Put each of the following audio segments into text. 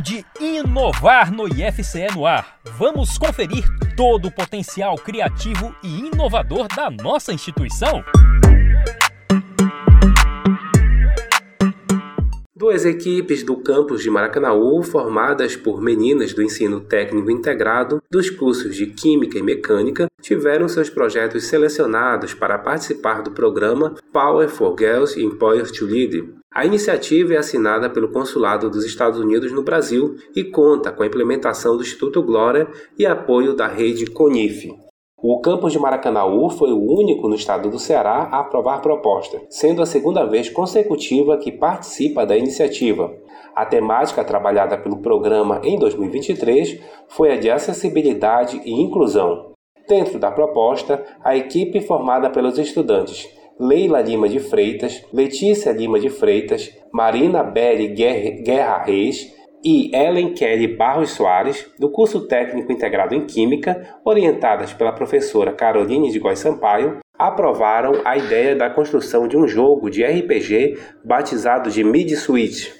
de inovar no IFCE no ar. Vamos conferir todo o potencial criativo e inovador da nossa instituição? Duas equipes do campus de Maracanaú, formadas por meninas do ensino técnico integrado dos cursos de Química e Mecânica, tiveram seus projetos selecionados para participar do programa Power for Girls Empowered to Lead. A iniciativa é assinada pelo Consulado dos Estados Unidos no Brasil e conta com a implementação do Instituto Glória e apoio da rede CONIF. O campus de Maracanaú foi o único no estado do Ceará a aprovar a proposta, sendo a segunda vez consecutiva que participa da iniciativa. A temática trabalhada pelo programa em 2023 foi a de acessibilidade e inclusão. Dentro da proposta, a equipe formada pelos estudantes Leila Lima de Freitas, Letícia Lima de Freitas, Marina Belli Guerra Reis e Ellen Kelly Barros Soares, do curso técnico integrado em Química, orientadas pela professora Caroline de Góes Sampaio, aprovaram a ideia da construção de um jogo de RPG batizado de Mid Switch.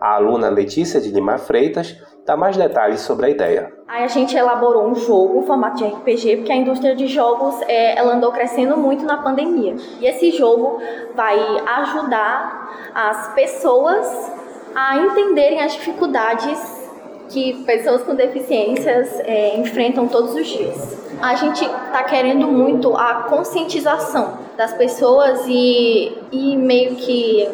A aluna Letícia de Lima Freitas dá mais detalhes sobre a ideia. Aí a gente elaborou um jogo formato de RPG, porque a indústria de jogos é, ela andou crescendo muito na pandemia. E esse jogo vai ajudar as pessoas a entenderem as dificuldades que pessoas com deficiências é, enfrentam todos os dias. A gente está querendo muito a conscientização das pessoas e, e meio que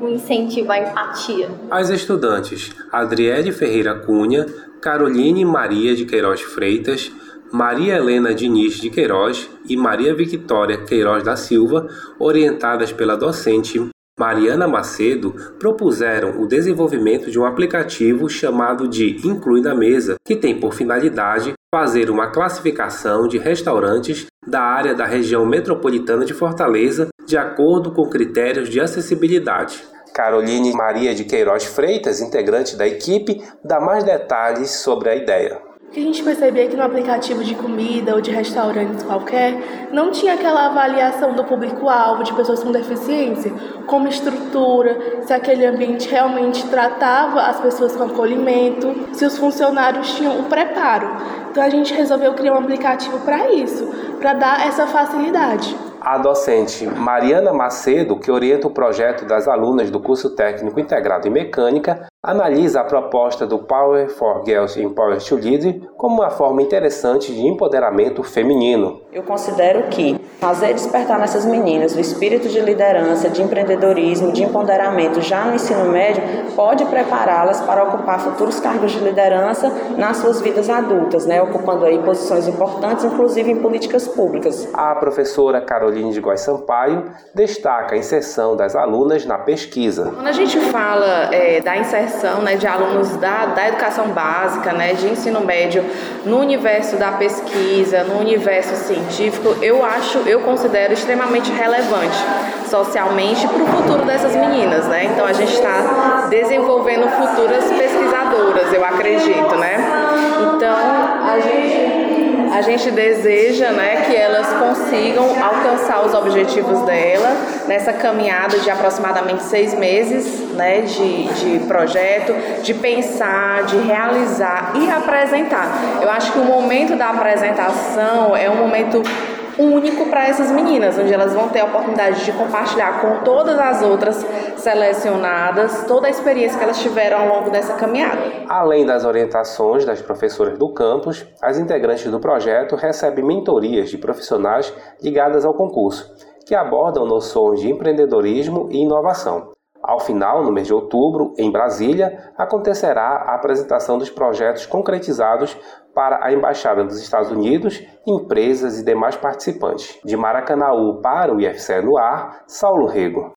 um incentivo à empatia. As estudantes Adriele Ferreira Cunha, Caroline Maria de Queiroz Freitas, Maria Helena Diniz de Queiroz e Maria Victória Queiroz da Silva, orientadas pela docente Mariana Macedo propuseram o desenvolvimento de um aplicativo chamado de Inclui na Mesa, que tem por finalidade fazer uma classificação de restaurantes da área da região metropolitana de Fortaleza de acordo com critérios de acessibilidade. Caroline Maria de Queiroz Freitas, integrante da equipe, dá mais detalhes sobre a ideia que a gente percebia que no aplicativo de comida ou de restaurantes qualquer não tinha aquela avaliação do público-alvo de pessoas com deficiência, como estrutura, se aquele ambiente realmente tratava as pessoas com acolhimento, se os funcionários tinham o preparo. Então a gente resolveu criar um aplicativo para isso, para dar essa facilidade. A docente Mariana Macedo, que orienta o projeto das alunas do curso técnico integrado em mecânica, analisa a proposta do Power for Girls Empowered to Lead como uma forma interessante de empoderamento feminino. Eu considero que fazer despertar nessas meninas o espírito de liderança, de empreendedorismo, de empoderamento já no ensino médio pode prepará-las para ocupar futuros cargos de liderança nas suas vidas adultas, né, ocupando aí posições importantes, inclusive em políticas públicas. A professora Caroline de Góes Sampaio destaca a inserção das alunas na pesquisa. Quando a gente fala é, da inserção inserção né, de alunos da, da educação básica, né, de ensino médio, no universo da pesquisa, no universo científico, eu acho, eu considero extremamente relevante socialmente para o futuro dessas meninas, né? Então a gente está desenvolvendo futuras pesquisadoras, eu acredito, né? Então a gente a gente deseja né, que elas consigam alcançar os objetivos dela nessa caminhada de aproximadamente seis meses né, de, de projeto, de pensar, de realizar e apresentar. Eu acho que o momento da apresentação é um momento único para essas meninas, onde elas vão ter a oportunidade de compartilhar com todas as outras selecionadas toda a experiência que elas tiveram ao longo dessa caminhada. Além das orientações das professoras do campus, as integrantes do projeto recebem mentorias de profissionais ligadas ao concurso, que abordam noções de empreendedorismo e inovação. Ao final, no mês de outubro, em Brasília, acontecerá a apresentação dos projetos concretizados para a Embaixada dos Estados Unidos, empresas e demais participantes. De Maracanaú para o IFCE no ar, Saulo Rego.